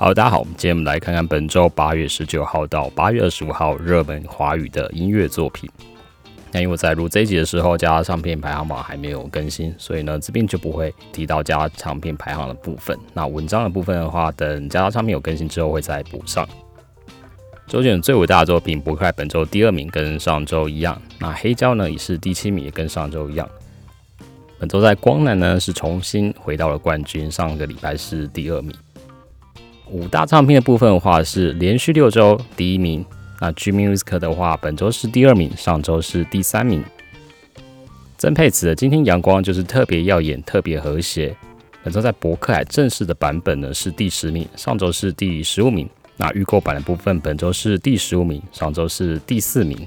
好，大家好，我们今天我们来看看本周八月十九号到八月二十五号热门华语的音乐作品。那因为在录这一集的时候，加唱片排行榜还没有更新，所以呢这边就不会提到加唱片排行的部分。那文章的部分的话，等加唱片有更新之后会再补上。周杰伦最伟大的作品《博客来》本周第二名，跟上周一样。那黑胶呢也是第七名，跟上周一样。本周在光南呢是重新回到了冠军，上个礼拜是第二名。五大唱片的部分的话是连续六周第一名。那 G Music 的话，本周是第二名，上周是第三名。曾沛慈的《今天阳光》就是特别耀眼、特别和谐。本周在博客海正式的版本呢是第十名，上周是第十五名。那预购版的部分，本周是第十五名，上周是第四名。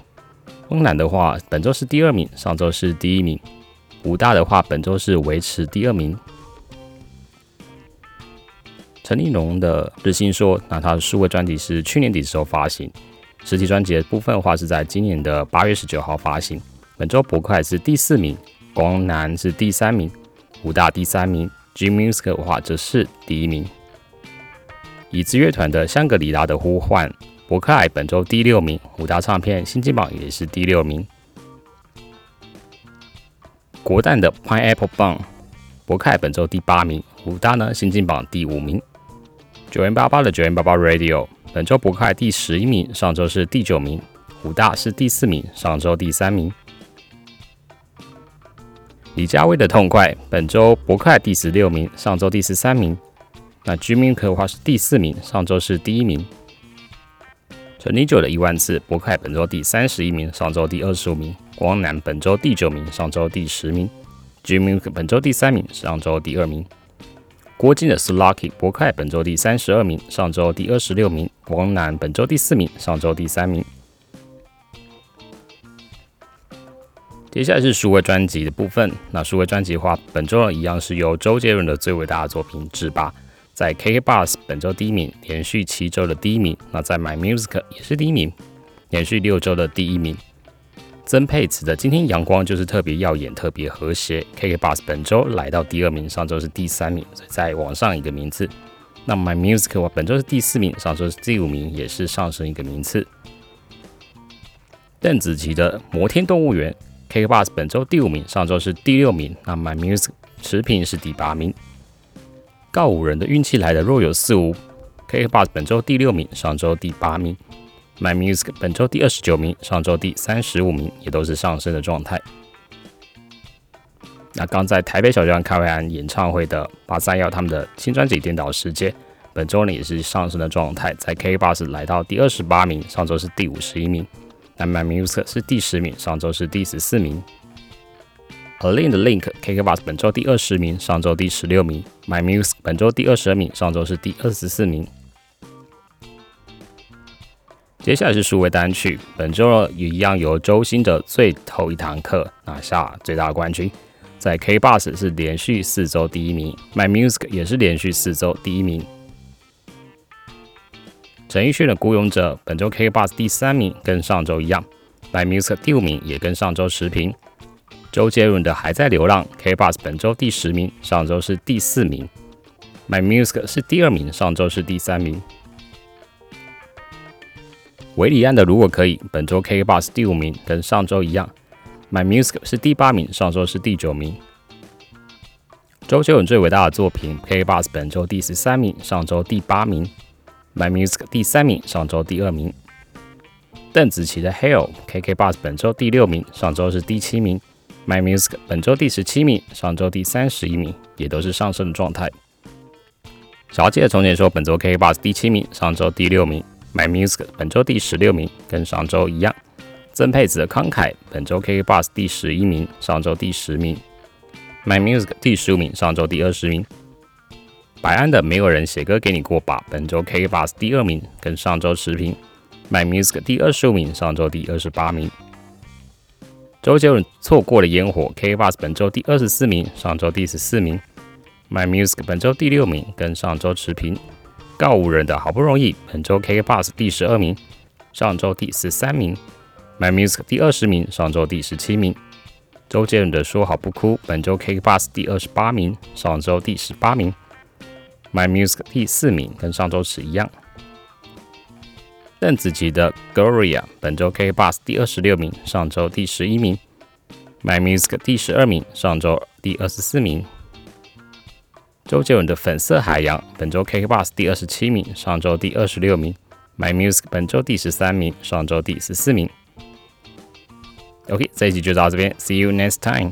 翁南的话，本周是第二名，上周是第一名。武大的话，本周是维持第二名。陈立农的日新说，那他的数位专辑是去年底的时候发行，实体专辑的部分的话是在今年的八月十九号发行。本周博客是第四名，光南是第三名，武大第三名，G Music 的话则是第一名。椅子乐团的《香格里拉的呼唤》，伯克本周第六名；五大唱片新金榜也是第六名。国蛋的《Pineapple Bun》，伯克本周第八名；五大呢新金榜第五名。九零八八的九零八八 Radio 本周伯快第十一名，上周是第九名；武大是第四名，上周第三名。李佳薇的《痛快》本周伯快第十六名，上周第十三名。那 G m i k 的话是第四名，上周是第一名。陈立久的一万次，博快本周第三十一名，上周第二十五名。光南本周第九名，上周第十名。G m i k 本周第三名，上周第二名。郭靖的 Slucky 博凯本周第三十二名，上周第二十六名。王楠本周第四名，上周第三名。接下来是数位专辑的部分。那数位专辑的话，本周呢一样是由周杰伦的最伟大的作品《制霸》。在 KK Bus 本周第一名，连续七周的第一名。那在 My Music 也是第一名，连续六周的第一名。曾沛慈的今天阳光就是特别耀眼、特别和谐。KK Bus 本周来到第二名，上周是第三名，所以再往上一个名次。那 My Music 本周是第四名，上周是第五名，也是上升一个名次。邓紫棋的摩天动物园，KK Bus 本周第五名，上周是第六名。那 My Music 持平是第八名。告五人的运气来的若有似无，K K Bus 本周第六名，上周第八名；My Music 本周第二十九名，上周第三十五名，也都是上升的状态。那刚在台北小巨蛋开完演唱会的八三幺他们的新专辑《颠倒世界》，本周呢也是上升的状态，在 K Bus 来到第二十八名，上周是第五十一名；那 My Music 是第十名，上周是第十四名。a l i n 的 Link KK Bus 本周第二十名，上周第十六名。My Music 本周第二十二名，上周是第二十四名。接下来是数位单曲，本周也一样由周星的最后一堂课拿下最大冠军，在 K Bus 是连续四周第一名，My Music 也是连续四周第一名。陈奕迅的孤勇者本周 K Bus 第三名，跟上周一样，My Music 第五名，也跟上周持平。周杰伦的《还在流浪》，K Bus 本周第十名，上周是第四名。My Music 是第二名，上周是第三名。韦礼安的《如果可以》，本周 KK Bus 第五名，跟上周一样。My Music 是第八名，上周是第九名。周杰伦最伟大的作品 KK Bus 本周第十三名，上周第八名。My Music 第三名，上周第二名。邓紫棋的《Hell》，KK Bus 本周第六名，上周是第七名。My Music 本周第十七名，上周第三十一名，也都是上升的状态。小姐从前说，本周 KK Bus 第七名，上周第六名。My Music 本周第十六名，跟上周一样。曾沛慈的慷慨，本周 K Bus 第十一名，上周第十名。My Music 第十五名，上周第二十名。白安的没有人写歌给你过吧，本周 K Bus 第二名，跟上周持平。My Music 第二十五名，上周第二十八名。周杰伦错过了烟火，K Bus 本周第二十四名，上周第十四名。My Music 本周第六名，跟上周持平。告五人的好不容易，本周 KK p a s s 第十二名，上周第十三名。My Music 第二十名，上周第十七名。周杰伦的说好不哭，本周 KK p a s s 第二十八名，上周第十八名。My Music 第四名，跟上周是一样。邓紫棋的 Gloria 本周 K Bus 第二十六名，上周第十一名。My Music 第十二名，上周第二十四名。周杰伦的粉色海洋本周 KK Bus 第二十七名，上周第二十六名。My Music 本周第十三名，上周第十四名。OK，这一集就到这边，See you next time。